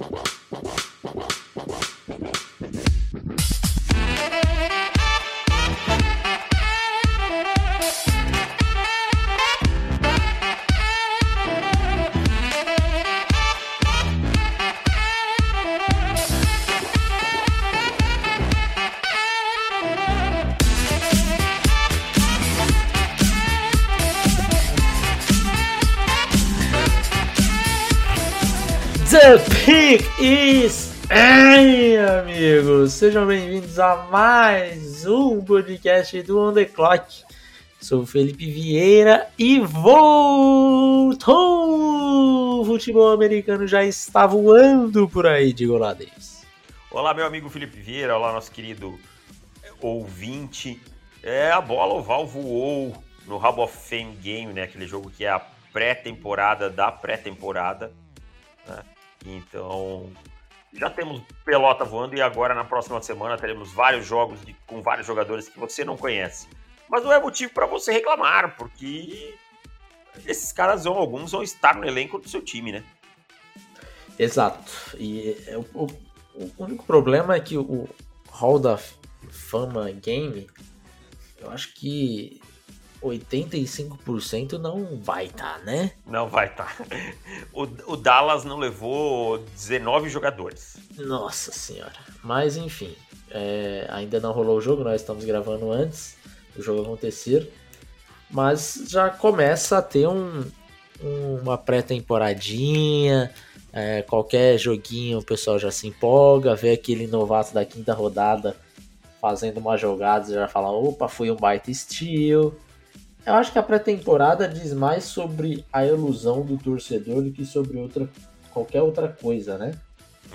The pick is Ei, amigos! Sejam bem-vindos a mais um podcast do On The Clock. Sou Felipe Vieira e voltou! O futebol americano já está voando por aí, digo lá, Davis. Olá, meu amigo Felipe Vieira, olá, nosso querido ouvinte. É, a bola oval voou no Hub of Fame Game, né? Aquele jogo que é a pré-temporada da pré-temporada. Então, já temos pelota voando e agora na próxima semana teremos vários jogos de, com vários jogadores que você não conhece. Mas não é motivo para você reclamar, porque esses caras vão, alguns vão estar no elenco do seu time, né? Exato. E é, o, o único problema é que o Hall da Fama Game, eu acho que 85% não vai estar, tá, né? Não vai estar. Tá. O, o, Dallas não levou 19 jogadores. Nossa senhora. Mas enfim, é, ainda não rolou o jogo, nós estamos gravando antes do jogo acontecer. Mas já começa a ter um, um, uma pré-temporadinha. É, qualquer joguinho o pessoal já se empolga, vê aquele novato da quinta rodada fazendo uma jogada e já fala: opa, foi um baita estilo. Eu acho que a pré-temporada diz mais sobre a ilusão do torcedor do que sobre outra, qualquer outra coisa, né?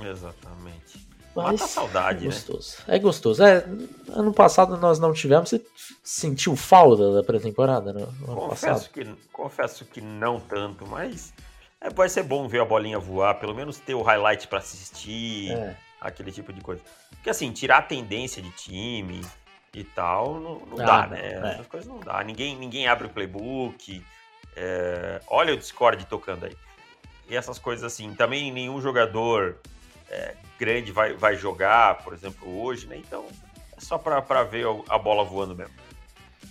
Exatamente. Mas Mata a saudade, é gostoso. né? É gostoso. É, ano passado nós não tivemos. Você sentiu falta da pré-temporada? No, no confesso, que, confesso que não tanto, mas é, vai ser bom ver a bolinha voar, pelo menos ter o highlight para assistir, é. aquele tipo de coisa. Porque assim, tirar a tendência de time, e tal, não, não ah, dá, né? É. Essas coisas não dá. Ninguém, ninguém abre o playbook. É... Olha o Discord tocando aí. E essas coisas assim. Também nenhum jogador é, grande vai, vai jogar, por exemplo, hoje, né? Então é só para ver a bola voando mesmo.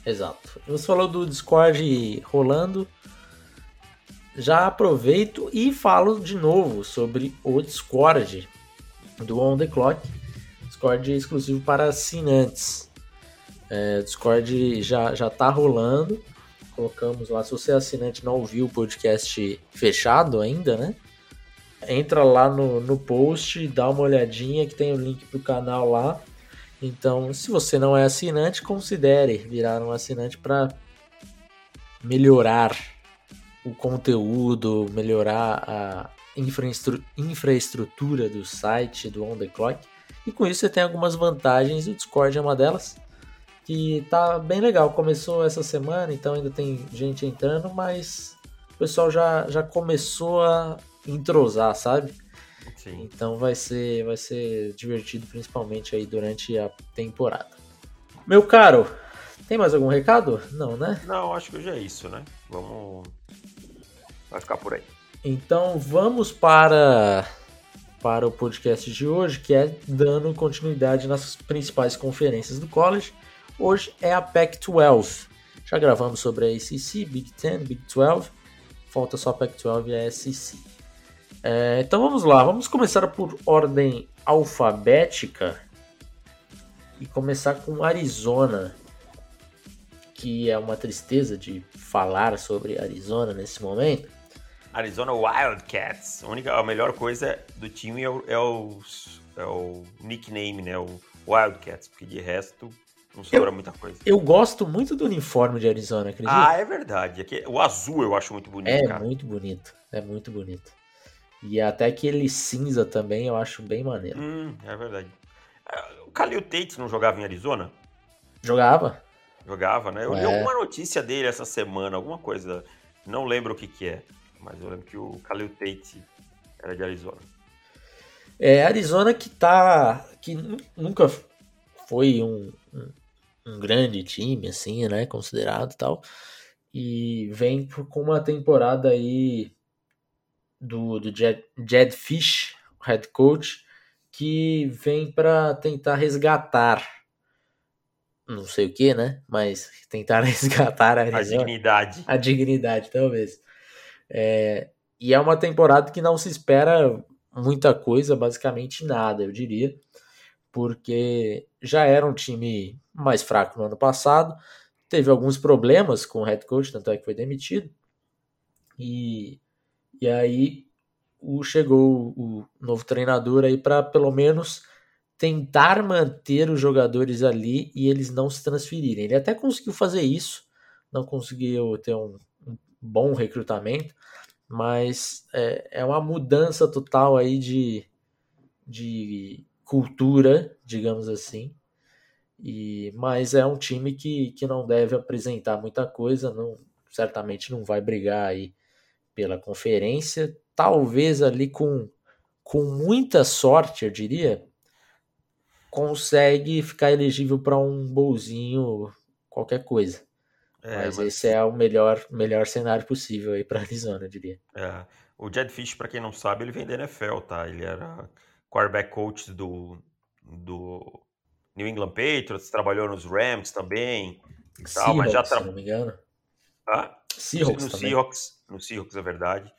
Exato. Você falou do Discord rolando. Já aproveito e falo de novo sobre o Discord do On The Clock. Discord exclusivo para assinantes. É, Discord já, já tá rolando. Colocamos lá. Se você é assinante não ouviu o podcast fechado ainda, né? Entra lá no, no post, dá uma olhadinha que tem o link pro canal lá. Então, se você não é assinante, considere virar um assinante para melhorar o conteúdo, melhorar a infraestrutura do site do On The Clock. E com isso você tem algumas vantagens, o Discord é uma delas que tá bem legal. Começou essa semana, então ainda tem gente entrando, mas o pessoal já, já começou a entrosar, sabe? Sim. Então vai ser, vai ser divertido, principalmente aí durante a temporada. Meu caro, tem mais algum recado? Não, né? Não, acho que já é isso, né? Vamos. Vai ficar por aí. Então vamos para para o podcast de hoje, que é dando continuidade nas principais conferências do college. Hoje é a Pac-12. Já gravamos sobre a ACC, Big Ten, Big 12. Falta só a Pac-12 e a SEC. É, então vamos lá, vamos começar por ordem alfabética e começar com Arizona, que é uma tristeza de falar sobre Arizona nesse momento. Arizona Wildcats. A, única, a melhor coisa do time é o, é o, é o nickname, né? O Wildcats, porque de resto não sobra eu, muita coisa. Eu gosto muito do uniforme de Arizona, acredita? Ah, é verdade. É o azul eu acho muito bonito, é cara. muito bonito. É muito bonito. E até aquele cinza também eu acho bem maneiro. Hum, é verdade. É, o Khalil Tate não jogava em Arizona? Jogava. Jogava, né? Eu é. li alguma notícia dele essa semana, alguma coisa. Não lembro o que que é. Mas eu lembro que o Khalil Tate era de Arizona. É, Arizona que tá... Que nunca foi um, um um grande time, assim, né? Considerado tal. E vem com uma temporada aí do, do Jed, Jed Fish, head coach que vem para tentar resgatar, não sei o que, né? Mas tentar resgatar a, a dignidade. A dignidade, talvez. É, e é uma temporada que não se espera muita coisa, basicamente nada, eu diria, porque já era um time mais fraco no ano passado, teve alguns problemas com o head coach, tanto é que foi demitido. E, e aí o, chegou o novo treinador aí para pelo menos tentar manter os jogadores ali e eles não se transferirem. Ele até conseguiu fazer isso, não conseguiu ter um, um bom recrutamento, mas é, é uma mudança total aí de, de cultura, digamos assim. E, mas é um time que, que não deve apresentar muita coisa, não, certamente não vai brigar aí pela conferência, talvez ali com, com muita sorte, eu diria, consegue ficar elegível para um bolzinho, qualquer coisa. É, mas, mas, esse é o melhor, melhor cenário possível aí para Arizona, eu diria. É. O Jed Fish, para quem não sabe, ele vem da NFL, tá? Ele era quarterback coach do, do New England Patriots, trabalhou nos Rams também. Tal, Seahawks, mas já tra... se não me engano. Ah, Seahawks no, Seahawks, no Seahawks, é verdade.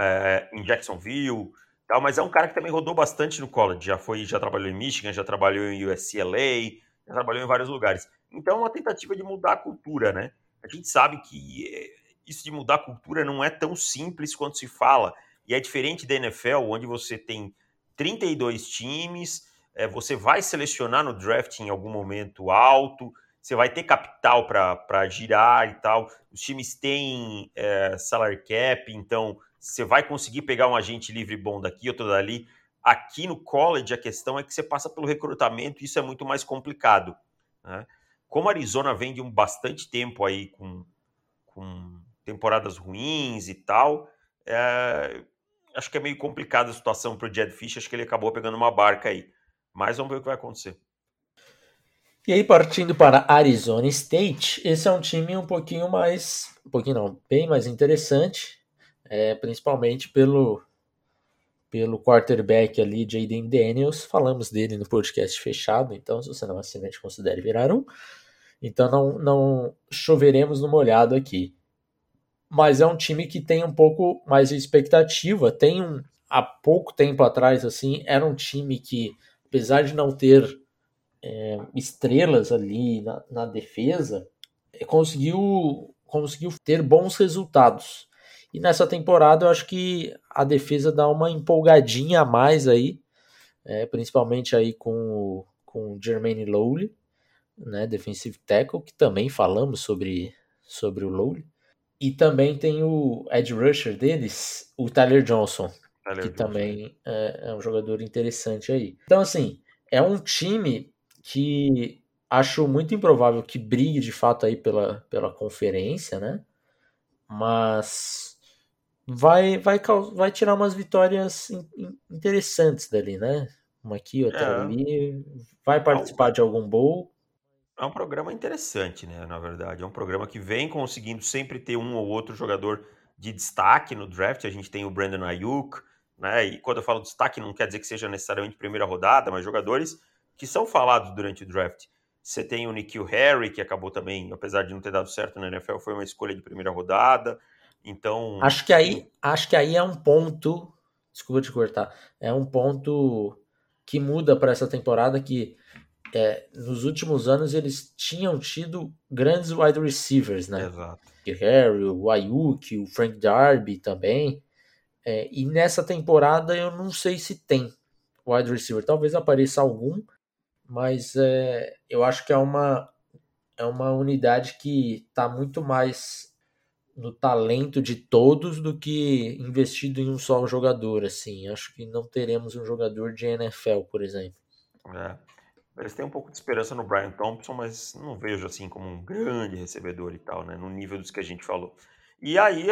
É, em Jacksonville, tal, mas é um cara que também rodou bastante no college. Já foi, já trabalhou em Michigan, já trabalhou em USCLA, já trabalhou em vários lugares. Então é uma tentativa de mudar a cultura, né? A gente sabe que é, isso de mudar a cultura não é tão simples quanto se fala. E é diferente da NFL, onde você tem 32 times, é, você vai selecionar no draft em algum momento alto, você vai ter capital para girar e tal. Os times têm é, salary cap, então você vai conseguir pegar um agente livre bom daqui, outro dali. Aqui no college, a questão é que você passa pelo recrutamento e isso é muito mais complicado. Né? Como a Arizona vem de um bastante tempo aí com, com temporadas ruins e tal, é, acho que é meio complicada a situação para o Jed Fish. Acho que ele acabou pegando uma barca aí. Mas vamos ver o que vai acontecer. E aí, partindo para Arizona State, esse é um time um pouquinho mais. Um pouquinho não, bem mais interessante. É, principalmente pelo, pelo quarterback ali, Jaden Daniels. Falamos dele no podcast fechado, então se você não é assinante, considere virar um. Então não, não choveremos no molhado aqui. Mas é um time que tem um pouco mais de expectativa. Tem um. Há pouco tempo atrás, assim, era um time que, apesar de não ter é, estrelas ali na, na defesa, é, conseguiu, conseguiu ter bons resultados. E nessa temporada eu acho que a defesa dá uma empolgadinha a mais aí, é, principalmente aí com, com o Jermaine Lowley, né, defensive tackle, que também falamos sobre, sobre o Lowley. E também tem o edge rusher deles, o Tyler Johnson, Tyler que também é, é, um jogador interessante aí. Então, assim, é um time que acho muito improvável que brigue de fato aí pela, pela conferência, né? Mas vai, vai, vai tirar umas vitórias interessantes dali, né? Uma aqui, outra é. ali. Vai participar de algum bowl é um programa interessante, né? Na verdade, é um programa que vem conseguindo sempre ter um ou outro jogador de destaque no draft. A gente tem o Brandon Ayuk, né? E quando eu falo destaque, não quer dizer que seja necessariamente primeira rodada, mas jogadores que são falados durante o draft. Você tem o Nikhil Harry, que acabou também, apesar de não ter dado certo na NFL, foi uma escolha de primeira rodada. Então. Acho que aí, acho que aí é um ponto. Desculpa te cortar. É um ponto que muda para essa temporada que é, nos últimos anos eles tinham tido grandes wide receivers, né? Exato. O Harry, o Ayuk, o Frank Darby também. É, e nessa temporada eu não sei se tem wide receiver. Talvez apareça algum, mas é, eu acho que é uma, é uma unidade que está muito mais no talento de todos do que investido em um só jogador. Assim, acho que não teremos um jogador de NFL, por exemplo. É. Eles têm um pouco de esperança no Brian Thompson, mas não vejo assim como um grande recebedor e tal, né? No nível dos que a gente falou. E aí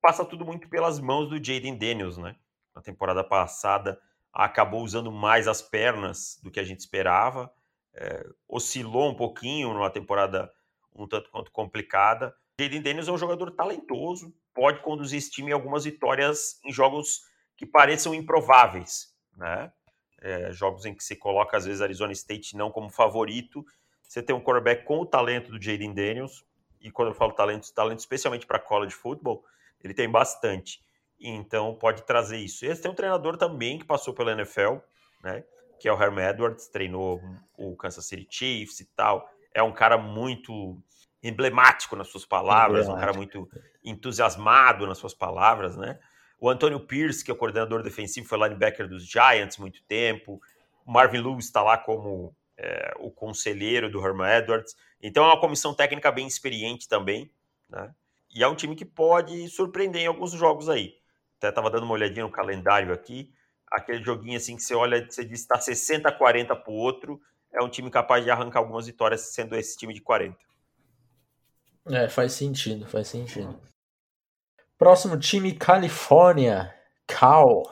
passa tudo muito pelas mãos do Jaden Daniels, né? Na temporada passada acabou usando mais as pernas do que a gente esperava. É, oscilou um pouquinho numa temporada um tanto quanto complicada. Jaden Daniels é um jogador talentoso, pode conduzir esse time em algumas vitórias em jogos que pareçam improváveis. né? É, jogos em que você coloca, às vezes, Arizona State não como favorito. Você tem um quarterback com o talento do Jaden Daniels, e quando eu falo talento, talento especialmente para college football, ele tem bastante. Então pode trazer isso. Esse tem um treinador também que passou pela NFL, né? Que é o Herm Edwards, treinou o Kansas City Chiefs e tal. É um cara muito emblemático nas suas palavras, um cara muito entusiasmado nas suas palavras, né? O Antônio Pierce, que é o coordenador defensivo, foi linebacker dos Giants muito tempo. O Marvin Lewis está lá como é, o conselheiro do Herman Edwards. Então é uma comissão técnica bem experiente também, né? E é um time que pode surpreender em alguns jogos aí. Até estava dando uma olhadinha no calendário aqui. Aquele joguinho assim que você olha, você diz que está 60 a 40 para o outro. É um time capaz de arrancar algumas vitórias, sendo esse time de 40. É, faz sentido, faz sentido. Próximo time, Califórnia. Cal.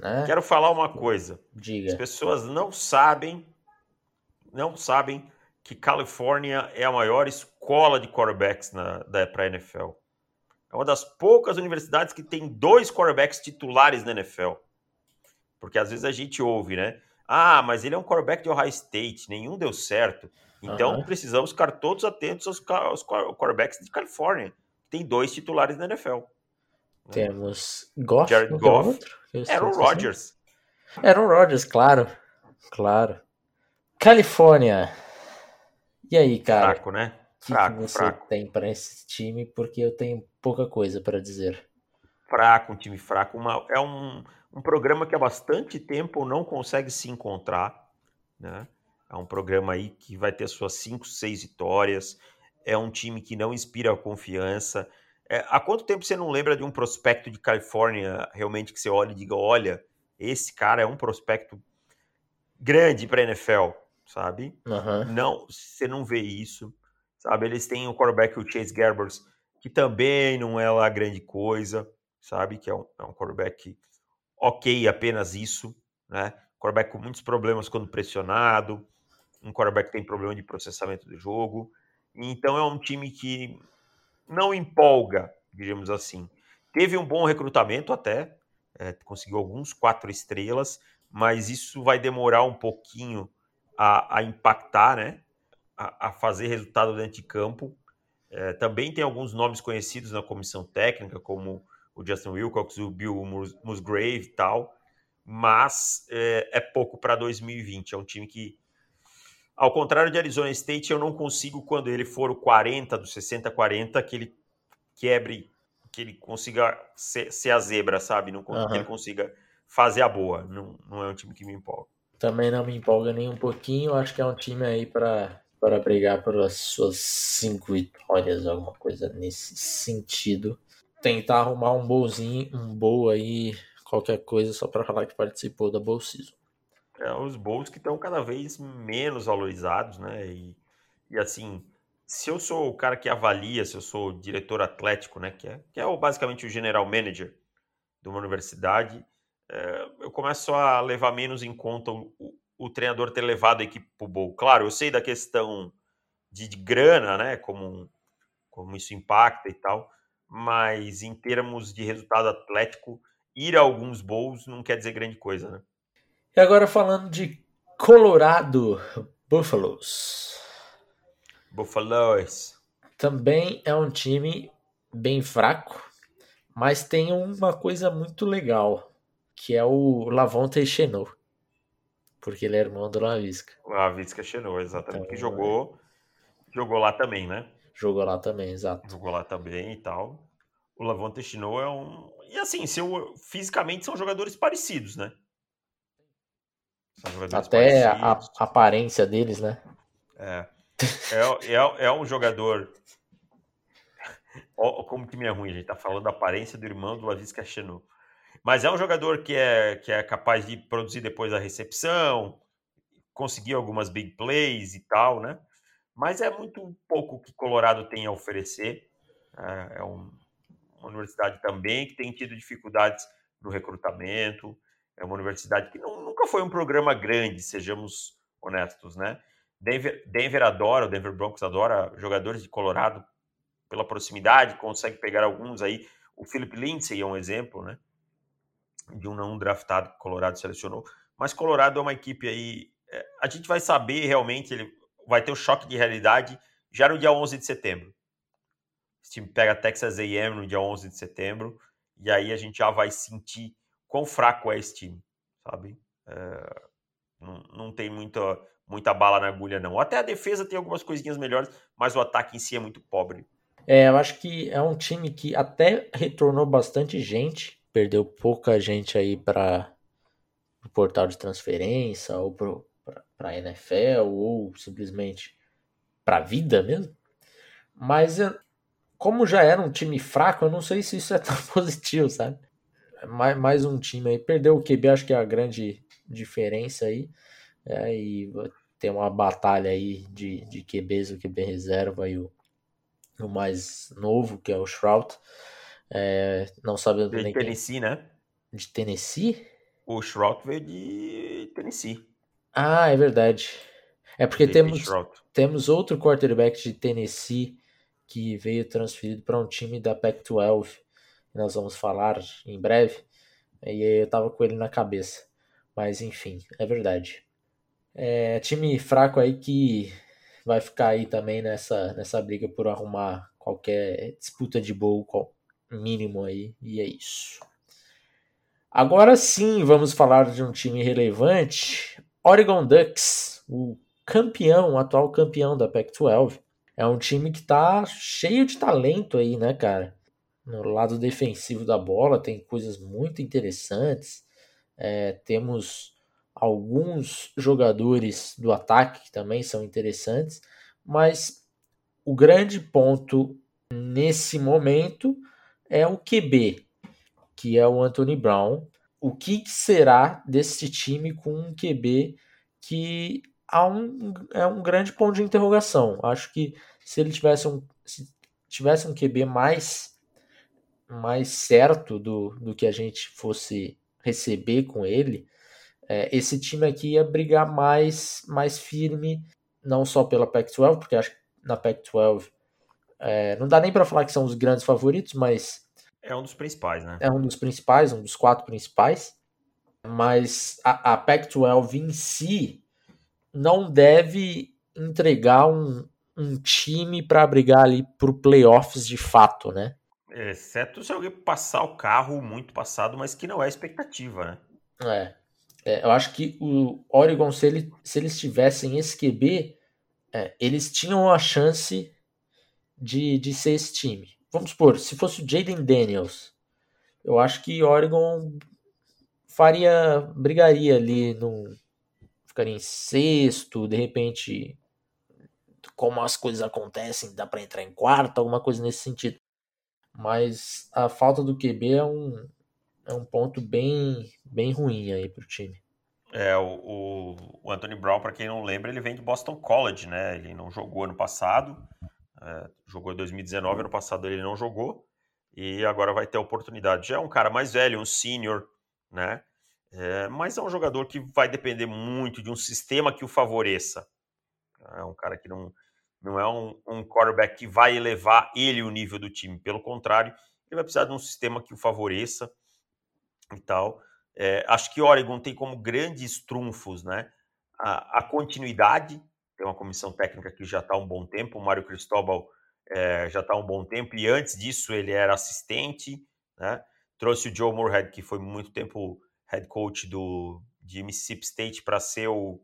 Né? Quero falar uma coisa. Diga. As pessoas não sabem, não sabem que Califórnia é a maior escola de quarterbacks na, da pra NFL. É uma das poucas universidades que tem dois quarterbacks titulares na NFL. Porque às vezes a gente ouve, né? Ah, mas ele é um quarterback de Ohio State, nenhum deu certo. Então uhum. precisamos ficar todos atentos aos, aos quarterbacks de Califórnia. Tem dois titulares na NFL. Né? Temos Goff, Jared Goff, Aaron Rodgers. Aaron Rodgers, claro. Claro. Califórnia. E aí, cara? Fraco, né? Fraco, que você fraco. tem para esse time? Porque eu tenho pouca coisa para dizer. Fraco, um time fraco. Uma, é um, um programa que há bastante tempo não consegue se encontrar, né? É um programa aí que vai ter suas 5, 6 vitórias. É um time que não inspira confiança. É, há quanto tempo você não lembra de um prospecto de Califórnia realmente que você olha e diga: olha, esse cara é um prospecto grande para a NFL, sabe? Uhum. Não, você não vê isso, sabe? Eles têm o quarterback, o Chase Gerbers, que também não é lá grande coisa, sabe? Que é um, é um quarterback ok, apenas isso, né? Quarterback com muitos problemas quando pressionado, um quarterback que tem problema de processamento do jogo. Então é um time que não empolga, digamos assim. Teve um bom recrutamento até, é, conseguiu alguns quatro estrelas, mas isso vai demorar um pouquinho a, a impactar, né? A, a, fazer resultado dentro de campo. É, também tem alguns nomes conhecidos na comissão técnica, como o Justin Wilcox, o Bill Musgrave e tal, mas é, é pouco para 2020. É um time que ao contrário de Arizona State, eu não consigo, quando ele for o 40, do 60-40, que ele quebre, que ele consiga ser, ser a zebra, sabe? Não, uhum. Que ele consiga fazer a boa. Não, não é um time que me empolga. Também não me empolga nem um pouquinho. Acho que é um time aí para para brigar pelas suas cinco vitórias, alguma coisa nesse sentido. Tentar arrumar um bolzinho, um bowl aí, qualquer coisa, só para falar que participou da Bowl Season é, os bowls que estão cada vez menos valorizados, né? E, e assim, se eu sou o cara que avalia, se eu sou o diretor atlético, né? Que é, que é basicamente o general manager de uma universidade, é, eu começo a levar menos em conta o, o, o treinador ter levado a equipe para o bowl. Claro, eu sei da questão de, de grana, né? Como, como isso impacta e tal, mas em termos de resultado atlético, ir a alguns bowls não quer dizer grande coisa, né? E agora falando de Colorado Buffaloes. Buffaloes. Também é um time bem fraco, mas tem uma coisa muito legal, que é o Lavonte Chenot. Porque ele é irmão do Lavisca. Lavisca Chenot, exatamente. Então, que jogou, é... jogou lá também, né? Jogou lá também, exato. Jogou lá também e tal. O Lavonte Chenot é um... E assim, seu... fisicamente são jogadores parecidos, né? Até a, a, aparência deles, né? É. É, é, é um jogador. Como que me é ruim, a gente tá falando da aparência do irmão do Lavis Cachenu. Mas é um jogador que é, que é capaz de produzir depois da recepção, conseguir algumas big plays e tal, né? Mas é muito pouco que Colorado tem a oferecer. É, é um, uma universidade também que tem tido dificuldades no recrutamento. É uma universidade que não, nunca foi um programa grande, sejamos honestos, né? Denver, Denver adora, o Denver Broncos adora jogadores de Colorado pela proximidade, consegue pegar alguns aí. O Philip Lindsay é um exemplo, né? De um não draftado que Colorado selecionou. Mas Colorado é uma equipe aí. É, a gente vai saber realmente, ele vai ter o um choque de realidade já no dia 11 de setembro. Esse time pega Texas AM no dia 11 de setembro, e aí a gente já vai sentir quão fraco é esse time, sabe? É, não, não tem muita, muita bala na agulha, não. Até a defesa tem algumas coisinhas melhores, mas o ataque em si é muito pobre. É, eu acho que é um time que até retornou bastante gente, perdeu pouca gente aí para o portal de transferência ou para a NFL ou simplesmente para a vida mesmo. Mas como já era um time fraco, eu não sei se isso é tão positivo, sabe? Mais, mais um time aí. Perdeu o QB, acho que é a grande diferença aí. É, e tem uma batalha aí de, de QBs, o QB reserva e o, o mais novo, que é o Shroud. É, não sabe de nem Tennessee, quem... né? De Tennessee? O Shroud veio de Tennessee. Ah, é verdade. É porque temos, temos outro quarterback de Tennessee que veio transferido para um time da Pac-12. Nós vamos falar em breve. E eu tava com ele na cabeça. Mas enfim, é verdade. É time fraco aí que vai ficar aí também nessa, nessa briga por arrumar qualquer disputa de bowl mínimo aí. E é isso. Agora sim, vamos falar de um time relevante. Oregon Ducks, o campeão, o atual campeão da Pac-12. É um time que tá cheio de talento aí, né, cara? No lado defensivo da bola tem coisas muito interessantes. É, temos alguns jogadores do ataque que também são interessantes, mas o grande ponto nesse momento é o QB, que é o Anthony Brown. O que será desse time com um QB que há um, é um grande ponto de interrogação. Acho que se ele tivesse um, se tivesse um QB mais, mais certo do, do que a gente fosse receber com ele, é, esse time aqui ia brigar mais, mais firme, não só pela Pac-12, porque acho que na Pac-12 é, não dá nem para falar que são os grandes favoritos, mas. É um dos principais, né? É um dos principais, um dos quatro principais. Mas a, a Pac-12 em si não deve entregar um, um time para brigar ali pro playoffs de fato, né? Exceto se alguém passar o carro muito passado, mas que não é expectativa, né? É. é eu acho que o Oregon, se, ele, se eles tivessem esse QB, é, eles tinham a chance de, de ser esse time. Vamos supor, se fosse o Jaden Daniels, eu acho que Oregon faria, brigaria ali, no, ficaria em sexto, de repente, como as coisas acontecem, dá para entrar em quarto, alguma coisa nesse sentido. Mas a falta do QB é um, é um ponto bem, bem ruim aí pro time. É, o, o, Anthony Brown, para quem não lembra, ele vem de Boston College, né? Ele não jogou ano passado, é, jogou em 2019, ano passado ele não jogou, e agora vai ter a oportunidade. Já é um cara mais velho, um senior, né? É, mas é um jogador que vai depender muito de um sistema que o favoreça. É um cara que não, não é um, um quarterback que vai elevar ele o nível do time. Pelo contrário, ele vai precisar de um sistema que o favoreça e tal. É, acho que Oregon tem como grandes trunfos né, a, a, continuidade. Tem uma comissão técnica que já está há um bom tempo. O Mário Cristóbal é, já está há um bom tempo. E antes disso, ele era assistente. Né? Trouxe o Joe Moorhead, que foi muito tempo head coach do, de Mississippi State, para ser o,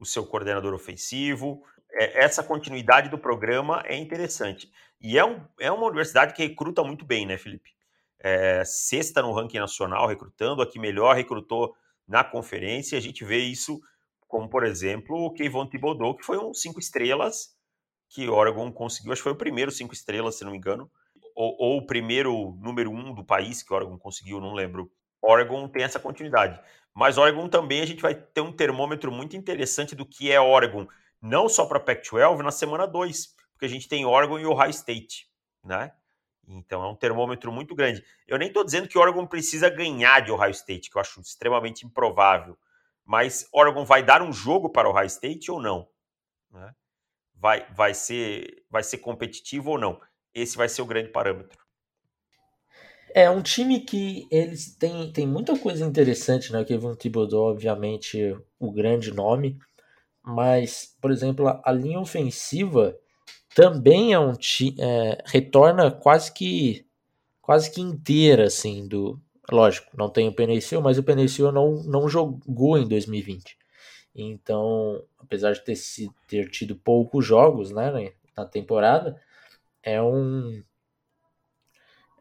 o seu coordenador ofensivo é, essa continuidade do programa é interessante. E é, um, é uma universidade que recruta muito bem, né, Felipe? É, sexta no ranking nacional, recrutando, a que melhor recrutou na conferência. A gente vê isso como, por exemplo, o Kevon Thibodeau, que foi um cinco estrelas que Oregon conseguiu. Acho que foi o primeiro cinco estrelas, se não me engano. Ou, ou o primeiro número um do país que Oregon conseguiu, não lembro. Oregon tem essa continuidade. Mas Oregon também a gente vai ter um termômetro muito interessante do que é Oregon não só para Pac-12 na semana 2, porque a gente tem Oregon e Ohio State, né? Então é um termômetro muito grande. Eu nem estou dizendo que Oregon precisa ganhar de Ohio State, que eu acho extremamente improvável. Mas Oregon vai dar um jogo para Ohio State ou não? Né? Vai, vai, ser, vai ser competitivo ou não? Esse vai ser o grande parâmetro. É um time que eles têm, tem muita coisa interessante, né? O Kevin Thibodeau, obviamente, o grande nome, mas, por exemplo, a, a linha ofensiva também é um time é, retorna quase que quase que inteira assim do lógico não tem o Penicil mas o Penicil não, não jogou em 2020 então apesar de ter, ter tido poucos jogos né, na temporada é um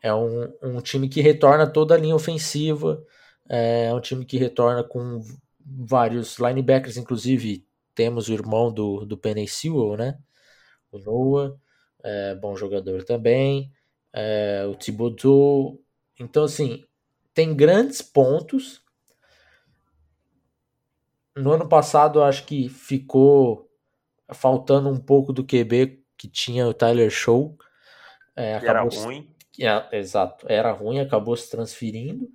é um, um time que retorna toda a linha ofensiva é um time que retorna com vários linebackers inclusive temos o irmão do, do Penny Sewell, né? O Noah, é, bom jogador também. É, o Thibodeau. Então, assim, tem grandes pontos. No ano passado, acho que ficou faltando um pouco do QB que tinha o Tyler Show. É, era ruim. É, exato, era ruim, acabou se transferindo.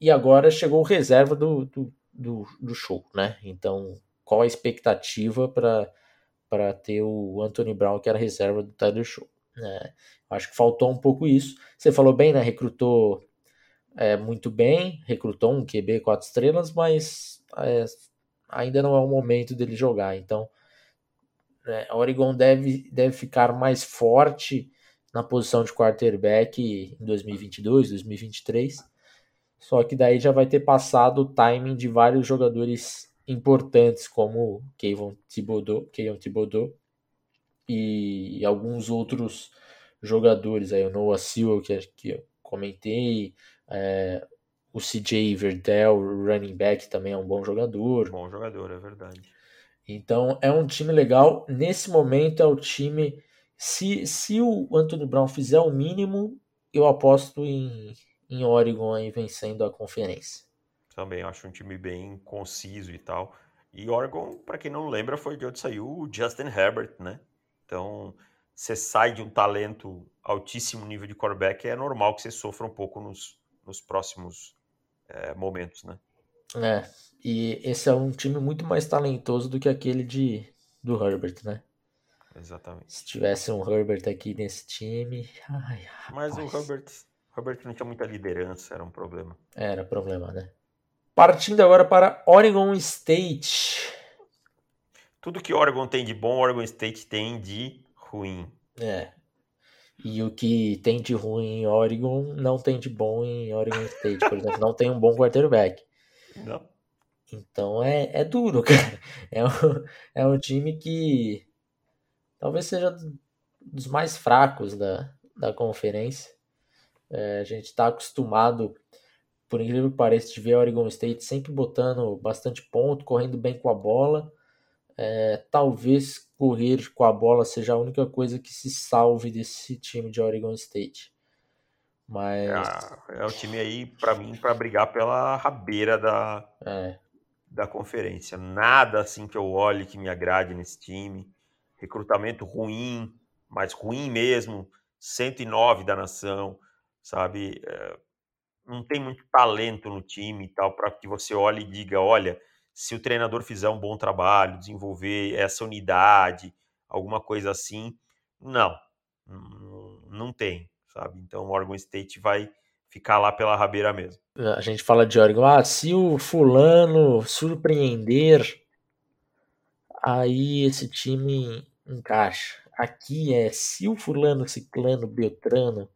E agora chegou o reserva do, do, do, do show, né? Então qual a expectativa para ter o Anthony Brown, que era reserva do Tyler Show. Né? Acho que faltou um pouco isso. Você falou bem, né? Recrutou é, muito bem, recrutou um QB quatro estrelas, mas é, ainda não é o momento dele jogar. Então, é, Oregon deve, deve ficar mais forte na posição de quarterback em 2022, 2023. Só que daí já vai ter passado o timing de vários jogadores importantes como Kevin Thibodeau, Kevin Thibodeau e, alguns outros jogadores, aí o Noah Sewell, que, que eu comentei, é, o CJ Verdell, running back, também é um bom jogador. Bom jogador, é verdade. Então é um time legal. Nesse momento é o time. Se, se o Anthony Brown fizer o mínimo, eu aposto em, em Oregon aí vencendo a conferência. Também acho um time bem conciso e tal. E Oregon, para quem não lembra, foi de onde saiu o Justin Herbert, né? Então, você sai de um talento altíssimo nível de quarterback, é normal que você sofra um pouco nos, nos próximos é, momentos, né? É, e esse é um time muito mais talentoso do que aquele de, do Herbert, né? Exatamente. Se tivesse um Herbert aqui nesse time. Ai, Mas o Herbert, Herbert não tinha muita liderança, era um problema. Era problema, né? Partindo agora para Oregon State. Tudo que Oregon tem de bom, Oregon State tem de ruim. É. E o que tem de ruim em Oregon não tem de bom em Oregon State, por exemplo. Não tem um bom quarterback. Não. Então é, é duro, cara. É um, é um time que talvez seja dos mais fracos da, da conferência. É, a gente está acostumado por incrível que pareça, de ver Oregon State sempre botando bastante ponto, correndo bem com a bola. É, talvez correr com a bola seja a única coisa que se salve desse time de Oregon State. Mas. É, é o time aí, para mim, para brigar pela rabeira da, é. da conferência. Nada assim que eu olhe que me agrade nesse time. Recrutamento ruim, mas ruim mesmo. 109 da nação, sabe? É, não tem muito talento no time e tal, para que você olhe e diga: olha, se o treinador fizer um bom trabalho, desenvolver essa unidade, alguma coisa assim, não, não tem, sabe? Então o Oregon State vai ficar lá pela rabeira mesmo. A gente fala de Oregon, ah, se o fulano surpreender, aí esse time encaixa. Aqui é se o fulano, ciclano, beltrano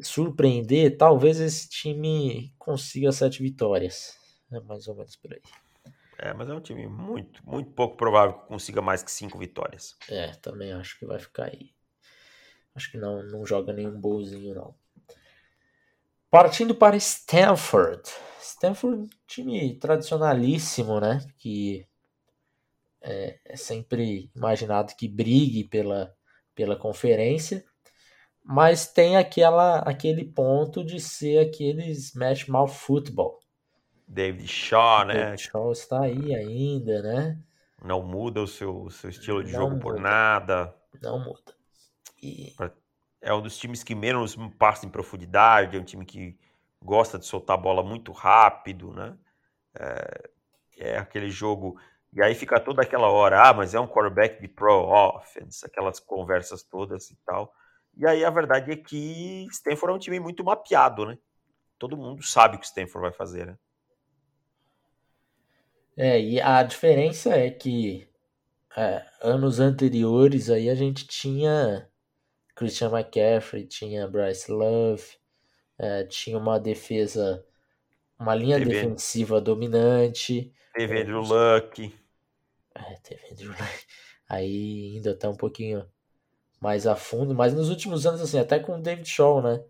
surpreender, talvez esse time consiga sete vitórias. É mais ou menos por aí. É, mas é um time muito, muito pouco provável que consiga mais que cinco vitórias. É, também acho que vai ficar aí. Acho que não, não joga nenhum bolzinho, não. Partindo para Stanford. Stanford, time tradicionalíssimo, né? Que é, é sempre imaginado que brigue pela, pela conferência mas tem aquela, aquele ponto de ser aquele Smash Mouth Football. David Shaw, né? David Shaw está aí ainda, né? Não muda o seu, seu estilo de Não jogo muda. por nada. Não muda. E... É um dos times que menos passa em profundidade, é um time que gosta de soltar a bola muito rápido, né? É, é aquele jogo. E aí fica toda aquela hora, ah, mas é um quarterback de pro offense, aquelas conversas todas e tal. E aí a verdade é que Stanford é um time muito mapeado, né? Todo mundo sabe o que Stanford vai fazer, né? É, e a diferença é que é, anos anteriores aí a gente tinha Christian McCaffrey, tinha Bryce Love, é, tinha uma defesa, uma linha teve, defensiva dominante. Teve Andrew Luck. É, teve Andrew Luck. Aí ainda tá um pouquinho mais a fundo, mas nos últimos anos, assim, até com o David Shaw, né?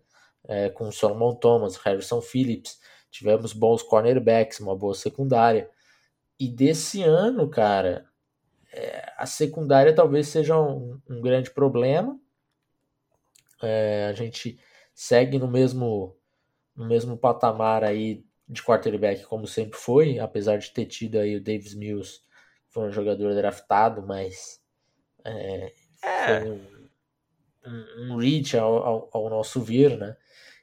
É, com Solomon Thomas, Harrison Phillips, tivemos bons cornerbacks, uma boa secundária. E desse ano, cara, é, a secundária talvez seja um, um grande problema. É, a gente segue no mesmo, no mesmo patamar aí de quarterback como sempre foi, apesar de ter tido aí o Davis Mills, que foi um jogador draftado, mas é, é. foi um, um, um reach ao, ao, ao, nosso ver, né?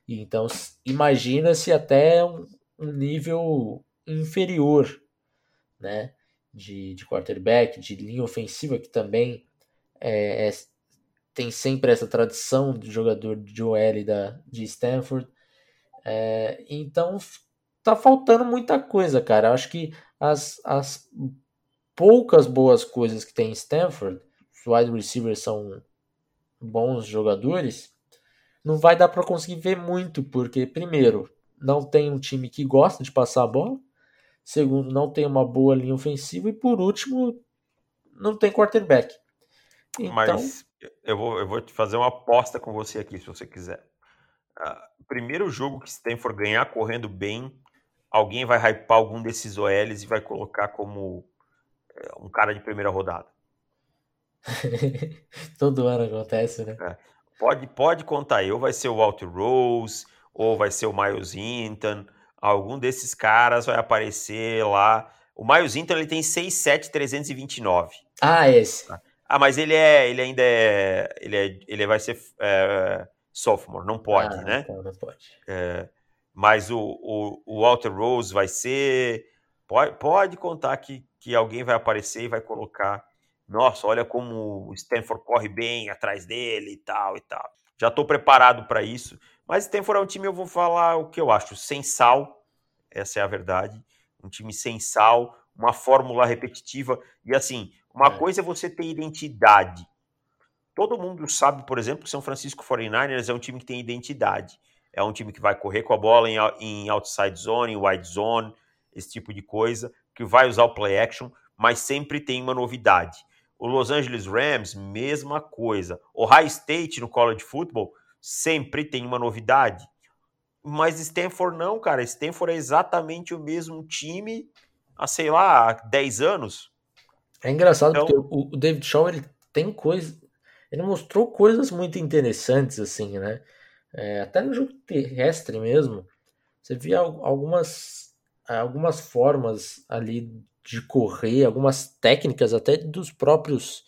Então imagina se até um, um nível inferior, né? De, de quarterback, de linha ofensiva, que também é, é, tem sempre essa tradição de jogador de OL da, de Stanford. É, então tá faltando muita coisa, cara. Eu acho que as, as poucas boas coisas que tem em Stanford, os wide receivers são bons jogadores, não vai dar para conseguir ver muito, porque, primeiro, não tem um time que gosta de passar a bola, segundo, não tem uma boa linha ofensiva, e por último, não tem quarterback. Então, Mas eu vou, eu vou te fazer uma aposta com você aqui, se você quiser. Uh, primeiro jogo que Stanford ganhar correndo bem, alguém vai hypar algum desses OLs e vai colocar como uh, um cara de primeira rodada. Todo ano acontece, né? É. Pode, pode contar aí, ou vai ser o Walter Rose, ou vai ser o Miles Hinton, algum desses caras vai aparecer lá. O Miles Hinton ele tem 6'7", 329. Ah, esse. Tá? Ah, mas ele é, ele ainda é, ele é, ele vai ser é, sophomore, não pode, ah, né? Então não pode. É, mas o, o, o, Walter Rose vai ser, pode, pode contar que, que alguém vai aparecer e vai colocar, nossa, olha como o Stanford corre bem atrás dele e tal e tal. Já estou preparado para isso. Mas Stanford é um time, eu vou falar o que eu acho, sem sal, essa é a verdade. Um time sem sal, uma fórmula repetitiva. E assim, uma é. coisa é você ter identidade. Todo mundo sabe, por exemplo, que São Francisco 49ers é um time que tem identidade. É um time que vai correr com a bola em, em outside zone, em wide zone, esse tipo de coisa, que vai usar o play action, mas sempre tem uma novidade. O Los Angeles Rams, mesma coisa. O High State no college football sempre tem uma novidade. Mas Stanford não, cara. Stanford é exatamente o mesmo time há, sei lá, 10 anos. É engraçado então, porque o, David Shaw ele tem coisas. Ele mostrou coisas muito interessantes, assim, né? É, até no jogo terrestre mesmo, você via algumas, algumas formas ali de correr, algumas técnicas até dos próprios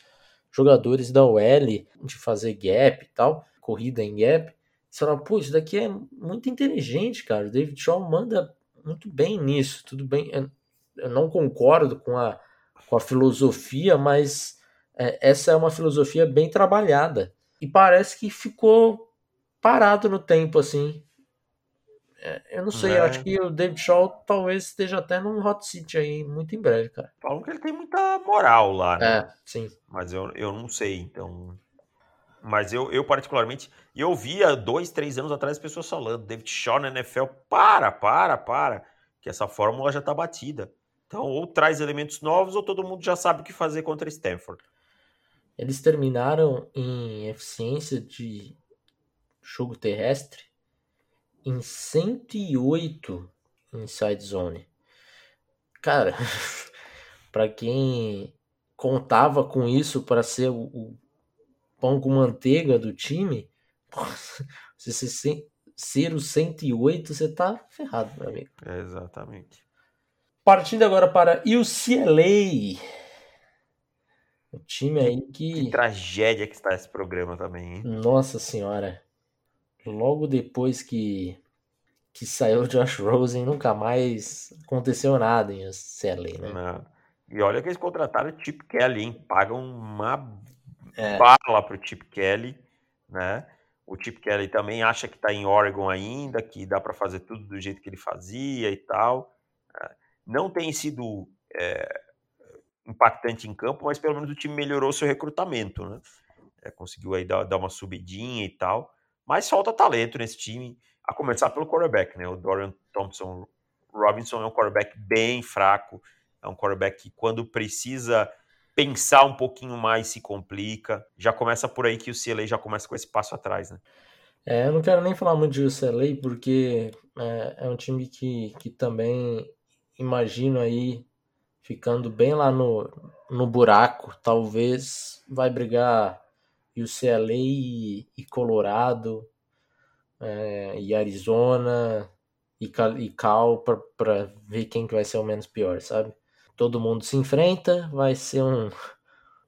jogadores da OL de fazer gap e tal, corrida em gap. Você fala, pô, isso daqui é muito inteligente, cara. O David Shaw manda muito bem nisso. Tudo bem, eu não concordo com a com a filosofia, mas é, essa é uma filosofia bem trabalhada. E parece que ficou parado no tempo, assim. É, eu não sei, é. acho que o David Shaw talvez esteja até num hot seat aí muito em breve, cara. Falam que ele tem muita moral lá, né? É, sim. Mas eu, eu não sei, então. Mas eu, eu particularmente, eu via dois, três anos atrás as pessoas falando, David Shaw na NFL, para, para, para, que essa fórmula já tá batida. Então, ou traz elementos novos, ou todo mundo já sabe o que fazer contra Stanford. Eles terminaram em eficiência de jogo terrestre em 108 inside zone. Cara, para quem contava com isso para ser o, o, pão com manteiga do time, se você ser o 108, você tá ferrado, meu amigo. É, exatamente. Partindo agora para UCLA. O time aí que. Que tragédia que está esse programa também, hein? Nossa senhora. Logo depois que, que saiu o Josh Rosen, nunca mais aconteceu nada em UCLA, né? Não. E olha que eles contrataram o Chip Kelly, hein? Pagam uma é. bala pro Chip Kelly, né? o Chip Kelly também acha que está em Oregon ainda, que dá para fazer tudo do jeito que ele fazia e tal. É, não tem sido é, impactante em campo, mas pelo menos o time melhorou seu recrutamento, né? É, conseguiu aí dar, dar, uma subidinha e tal. Mas falta talento nesse time, a começar pelo quarterback, né? O Dorian Thompson Robinson é um quarterback bem fraco, é um quarterback que quando precisa pensar um pouquinho mais se complica. Já começa por aí que o CLA já começa com esse passo atrás, né? É, eu não quero nem falar muito de UCLA, porque é, é, um time que, que também imagino aí ficando bem lá no, no buraco. Talvez vai brigar UCLA e, e Colorado é, e Arizona e, e Cal para ver quem que vai ser o menos pior, sabe? Todo mundo se enfrenta, vai ser um.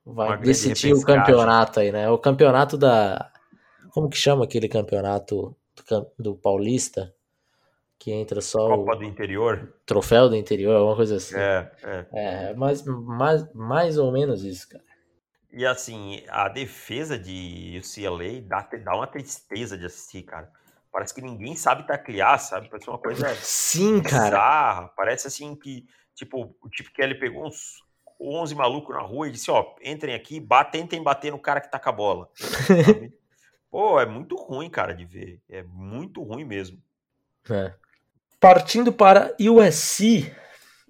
Vai decidir o campeonato aí, né? O campeonato da. Como que chama aquele campeonato do, do Paulista? Que entra só. Copa o... do Interior? Troféu do Interior, alguma coisa assim. É, é. É, mais, mais, mais ou menos isso, cara. E assim, a defesa de UCLA dá, dá uma tristeza de assistir, cara. Parece que ninguém sabe taclear, sabe? Parece uma coisa Sim, bizarra. cara. Parece assim que Tipo, o Chip Kelly pegou uns 11 malucos na rua e disse: Ó, entrem aqui, tentem bater no cara que tá com a bola. Pô, é muito ruim, cara, de ver. É muito ruim mesmo. É. Partindo para USC,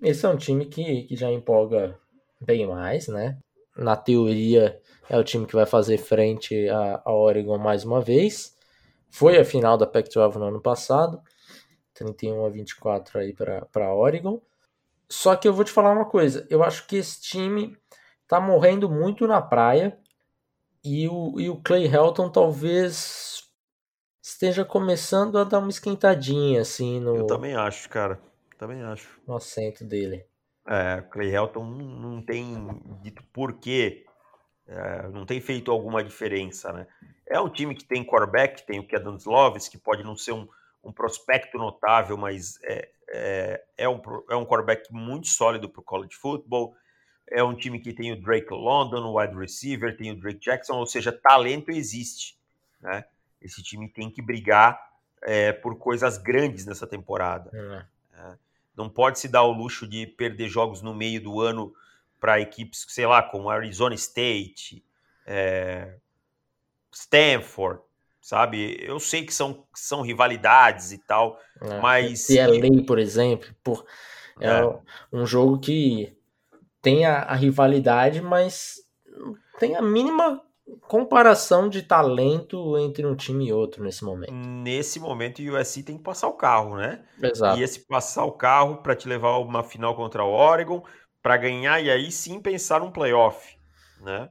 esse é um time que, que já empolga bem mais, né? Na teoria, é o time que vai fazer frente a, a Oregon mais uma vez. Foi a final da Pac-12 no ano passado, 31 a 24 aí para Oregon. Só que eu vou te falar uma coisa, eu acho que esse time tá morrendo muito na praia e o, e o Clay Helton talvez esteja começando a dar uma esquentadinha assim no. Eu também acho, cara. Também acho. No assento dele. É, o Clay Helton não tem dito por quê. É, não tem feito alguma diferença, né? É um time que tem quarterback, tem o Kedan Slovis, que pode não ser um, um prospecto notável, mas é, é, é, um, é um quarterback muito sólido para o college football. É um time que tem o Drake London, o wide receiver, tem o Drake Jackson, ou seja, talento existe. Né? Esse time tem que brigar é, por coisas grandes nessa temporada. É. é. Não pode se dar o luxo de perder jogos no meio do ano para equipes, sei lá, como Arizona State, é, Stanford, sabe? Eu sei que são, são rivalidades e tal, é, mas... CLA, por exemplo, por, é, é, um jogo que tem a, a, rivalidade, mas tem a mínima comparação de talento entre um time e outro nesse momento. Nesse momento, o USC tem que passar o carro, né? Exato. E esse passar o carro para te levar a uma final contra o Oregon, para ganhar e aí sim pensar num playoff, né?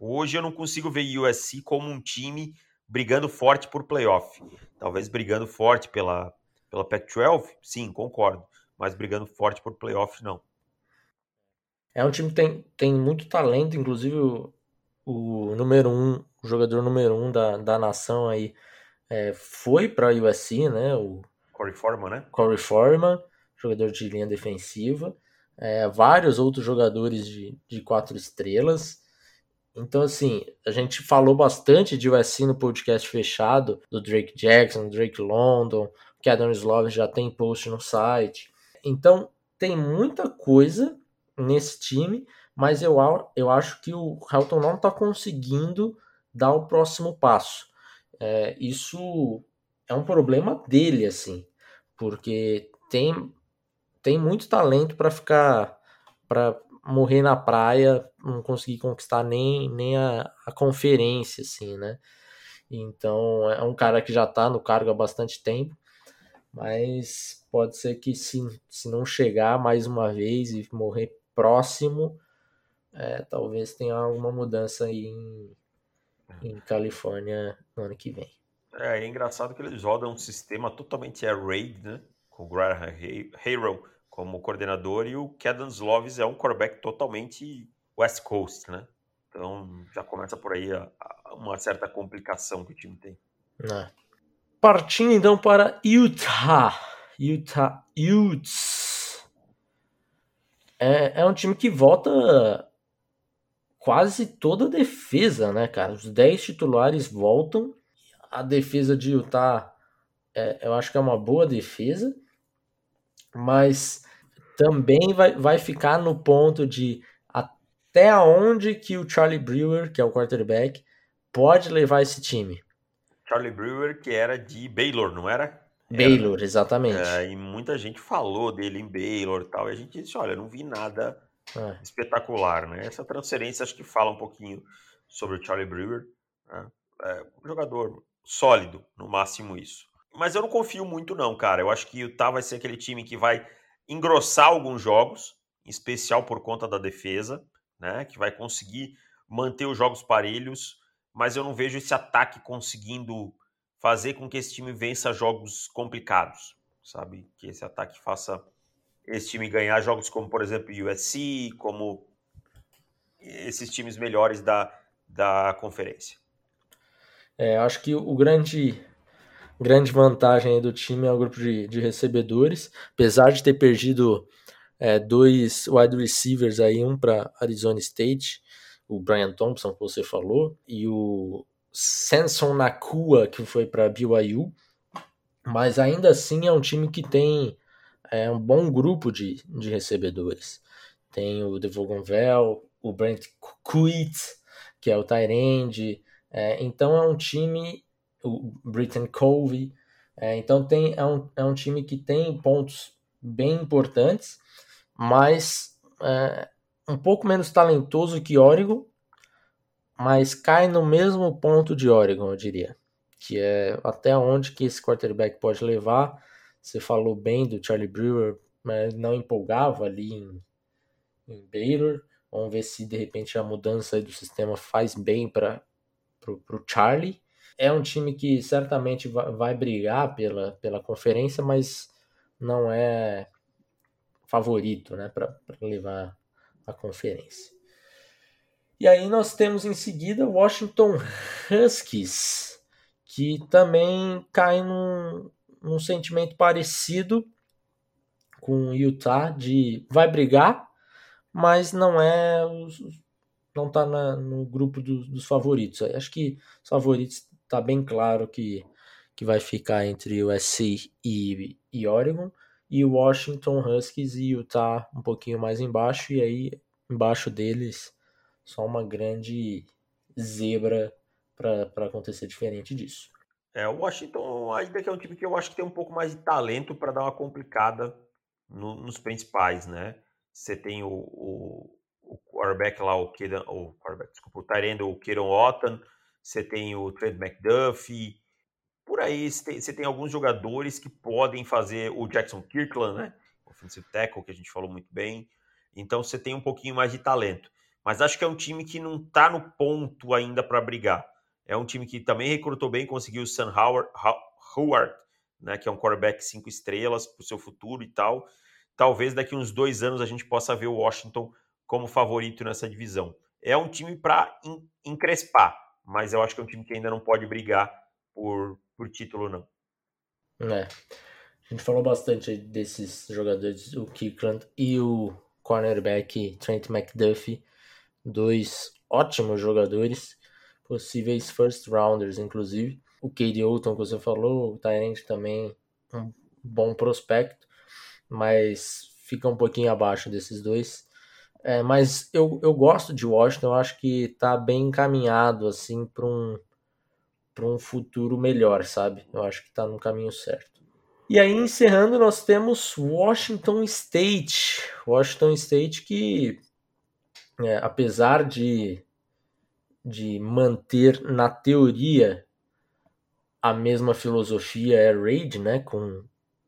Hoje eu não consigo ver o USC como um time brigando forte por playoff. Talvez brigando forte pela, pela Pac-12, sim, concordo. Mas brigando forte por playoff, não. É um time que tem, tem muito talento, inclusive o, o número um, o jogador número um da, da nação aí é, foi para a USC, né? O Corey Foreman, né? Corey Foreman, jogador de linha defensiva. É, vários outros jogadores de, de quatro estrelas. Então, assim, a gente falou bastante de USC no podcast fechado, do Drake Jackson, Drake London, que Adam Slove já tem post no site. Então, tem muita coisa nesse time, mas eu, eu acho que o Helton não está conseguindo dar o próximo passo. É, isso é um problema dele, assim, porque tem, tem muito talento para ficar para morrer na praia, não conseguir conquistar nem, nem a, a conferência, assim, né? Então é um cara que já está no cargo há bastante tempo, mas pode ser que se, se não chegar mais uma vez e morrer próximo, é, talvez tenha alguma mudança aí em, em Califórnia no ano que vem. É, é engraçado que eles rodam um sistema totalmente air raid, né? Com o Graham Harrell como coordenador e o Kedan Slovis é um quarterback totalmente West Coast, né? Então já começa por aí a, a uma certa complicação que o time tem. É. Partindo então para Utah. Utah Utes. É, é um time que volta quase toda a defesa, né, cara? Os 10 titulares voltam. a defesa de Utah, é, eu acho que é uma boa defesa, mas também vai, vai ficar no ponto de até onde que o Charlie Brewer, que é o quarterback, pode levar esse time. Charlie Brewer, que era de Baylor, não era? Baylor, era, exatamente. É, e muita gente falou dele em Baylor e tal, e a gente disse, olha, não vi nada é. espetacular, né? Essa transferência acho que fala um pouquinho sobre o Charlie Brewer, né? é um jogador sólido, no máximo isso. Mas eu não confio muito não, cara. Eu acho que o Utah vai ser aquele time que vai engrossar alguns jogos, em especial por conta da defesa, né? Que vai conseguir manter os jogos parelhos, mas eu não vejo esse ataque conseguindo fazer com que esse time vença jogos complicados, sabe? Que esse ataque faça esse time ganhar jogos como, por exemplo, USC, como esses times melhores da, da conferência. É, acho que o grande grande vantagem do time é o grupo de, de recebedores, apesar de ter perdido é, dois wide receivers aí, um para Arizona State, o Brian Thompson que você falou, e o Samson Nakua que foi para BYU, mas ainda assim é um time que tem é, um bom grupo de, de recebedores. Tem o Devogon Vel, o Brent Kuit, que é o Tyrande, é, então é um time, o Britton Covey, é, então tem, é, um, é um time que tem pontos bem importantes, mas é, um pouco menos talentoso que Oregon, mas cai no mesmo ponto de Oregon, eu diria. Que é até onde que esse quarterback pode levar. Você falou bem do Charlie Brewer, mas não empolgava ali em, em Baylor. Vamos ver se de repente a mudança do sistema faz bem para para o Charlie. É um time que certamente vai, brigar pela, pela conferência, mas não é favorito né, para levar a conferência. E aí nós temos em seguida Washington Huskies, que também cai num, num sentimento parecido com Utah de vai brigar, mas não é não está no grupo do, dos favoritos. Acho que os favoritos está bem claro que, que vai ficar entre o e, e Oregon, e o Washington Huskies e Utah um pouquinho mais embaixo, e aí embaixo deles só uma grande zebra para acontecer diferente disso. É, o Washington ainda que é um time que eu acho que tem um pouco mais de talento para dar uma complicada no, nos principais, né? Você tem o, o, o quarterback lá, o Kedan, o quarterback, desculpa, o Tyrande, o Otton, você tem o Trent McDuffie, por aí você tem, você tem, alguns jogadores que podem fazer o Jackson Kirkland, né? Offensive tackle, que a gente falou muito bem. Então você tem um pouquinho mais de talento. Mas acho que é um time que não está no ponto ainda para brigar. É um time que também recrutou bem, conseguiu o Sam Howard, Howard né, que é um quarterback cinco estrelas para o seu futuro e tal. Talvez daqui uns dois anos a gente possa ver o Washington como favorito nessa divisão. É um time para encrespar, mas eu acho que é um time que ainda não pode brigar por, por título, não. É. A gente falou bastante desses jogadores, o Kirkland e o cornerback Trent McDuffie, dois ótimos jogadores, possíveis first rounders, inclusive. O Cade Olton, que você falou, o Tyrant também um bom prospecto, mas fica um pouquinho abaixo desses dois. É, mas eu, eu gosto de Washington, eu acho que tá bem encaminhado assim para um para um futuro melhor, sabe? Eu acho que tá no caminho certo. E aí encerrando, nós temos Washington State. Washington State que é, apesar de de manter na teoria a mesma filosofia Air Raid, né, com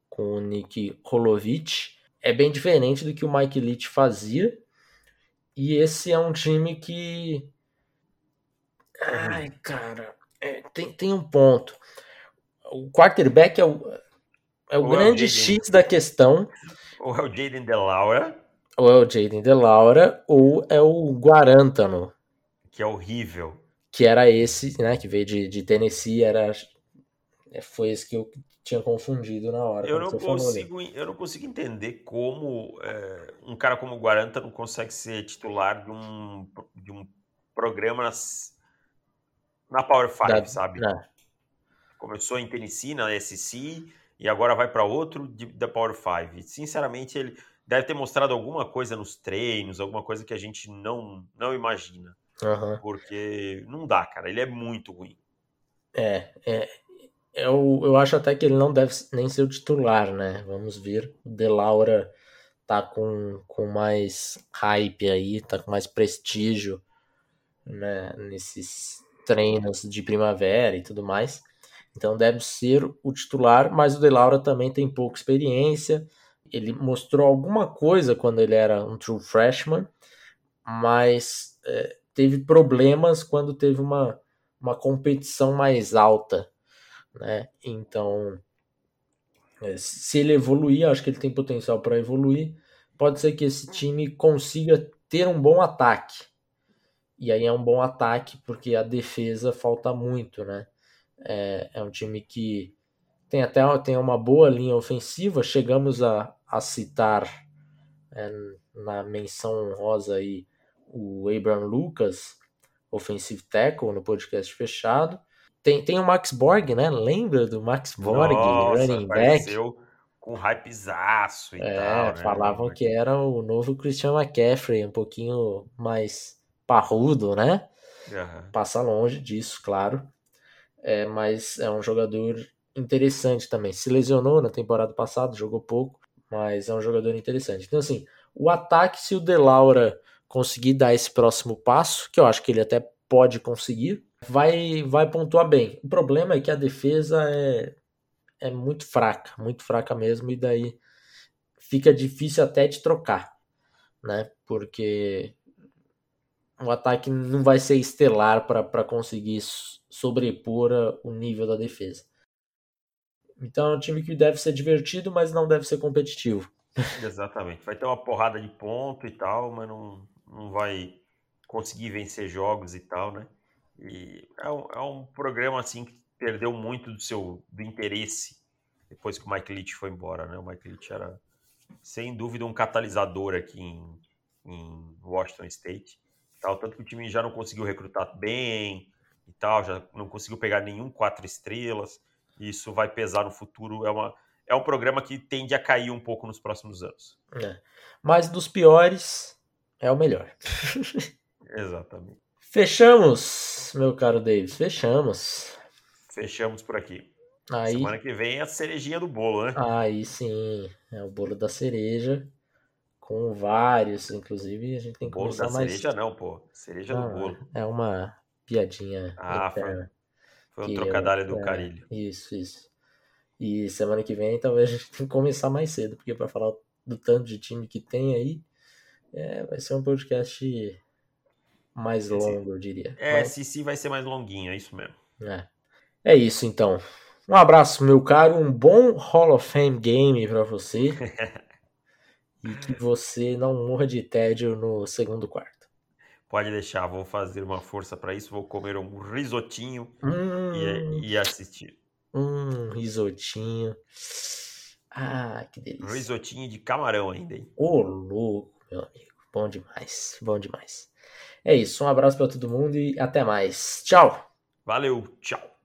com o Nick Holovich, é bem diferente do que o Mike Leach fazia e esse é um time que. Ai, cara, é, tem, tem um ponto. O quarterback é o, é o ou grande é o X da questão. Ou é o Jaden DeLaura. Ou é o Jaden DeLaura, ou é o Guarantano. Que é horrível. Que era esse, né? Que veio de, de Tennessee, era. É, foi esse que eu tinha confundido na hora. Eu não, consigo, eu não consigo entender como é, um cara como o Guaranta não consegue ser titular de um, de um programa nas, na Power 5, sabe? É. Começou em Tennessee, na SC, e agora vai para outro de, da Power 5. Sinceramente, ele deve ter mostrado alguma coisa nos treinos, alguma coisa que a gente não, não imagina. Uhum. Porque não dá, cara. Ele é muito ruim. É, é, eu, eu acho até que ele não deve nem ser o titular, né? Vamos ver. O De Laura tá com, com mais hype aí, tá com mais prestígio né, nesses treinos de primavera e tudo mais. Então deve ser o titular, mas o De Laura também tem pouca experiência. Ele mostrou alguma coisa quando ele era um true freshman, mas é, teve problemas quando teve uma, uma competição mais alta. Né? Então, é, se ele evoluir, acho que ele tem potencial para evoluir. Pode ser que esse time consiga ter um bom ataque. E aí é um bom ataque porque a defesa falta muito, né? É, é um time que tem até tem uma boa linha ofensiva. Chegamos a, a citar é, na menção rosa aí o Abraham Lucas, offensive tackle, no podcast fechado. Tem, tem o Max Borg, né? Lembra do Max Borg, Nossa, running back? com hypezaço e é, tal. Né? Falavam que era o novo Christian McCaffrey, um pouquinho mais parrudo, né? Uhum. Passa longe disso, claro. É, mas é um jogador interessante também. Se lesionou na temporada passada, jogou pouco, mas é um jogador interessante. Então, assim, o ataque, se o De Laura conseguir dar esse próximo passo, que eu acho que ele até pode conseguir, vai, vai pontuar bem. O problema é que a defesa é, é muito fraca, muito fraca mesmo, e daí fica difícil até de trocar, né? Porque o ataque não vai ser estelar para conseguir sobrepor o nível da defesa. Então é um time que deve ser divertido, mas não deve ser competitivo. Exatamente. Vai ter uma porrada de ponto e tal, mas não, não vai conseguir vencer jogos e tal, né? E é um, é um programa assim que perdeu muito do seu do interesse depois que o Mike Leach foi embora, né? O Mike Leach era sem dúvida um catalisador aqui em, em Washington State, tal, tanto que o time já não conseguiu recrutar bem e tal, já não conseguiu pegar nenhum quatro estrelas. E isso vai pesar no futuro. É uma é um programa que tende a cair um pouco nos próximos anos. É. Mas dos piores é o melhor. Exatamente. Fechamos, meu caro Davis, fechamos. Fechamos por aqui. Aí, Semana que vem é a cerejinha do bolo, né? Aí sim, é o bolo da cereja, com vários, inclusive a gente tem que bolo da mais... cereja não, pô. Cereja Não, do bolo. É uma piadinha Ah, foi, interna. foi um que trocadilho eu- do é, carilho. Isso, isso. E semana que vem talvez a gente tenha que começar mais cedo, porque para falar do tanto de time que tem aí, é, vai ser um podcast mais longo, eu diria. É, Mas- Cici vai ser mais longuinho, é isso mesmo. É. É isso então. Um abraço, meu caro. Um bom Hall of Fame game pra você. e que você não morra de tédio no segundo quarto. Pode deixar, vou fazer uma força para isso, vou comer um risotinho Hum, e, e assistir. um risotinho. Ah, que delícia. risotinho de camarão ainda, hein? Ô, louco, meu amigo. Bom demais. Bom demais. É isso. Um abraço pra todo mundo e até mais. Tchau. Valeu, tchau.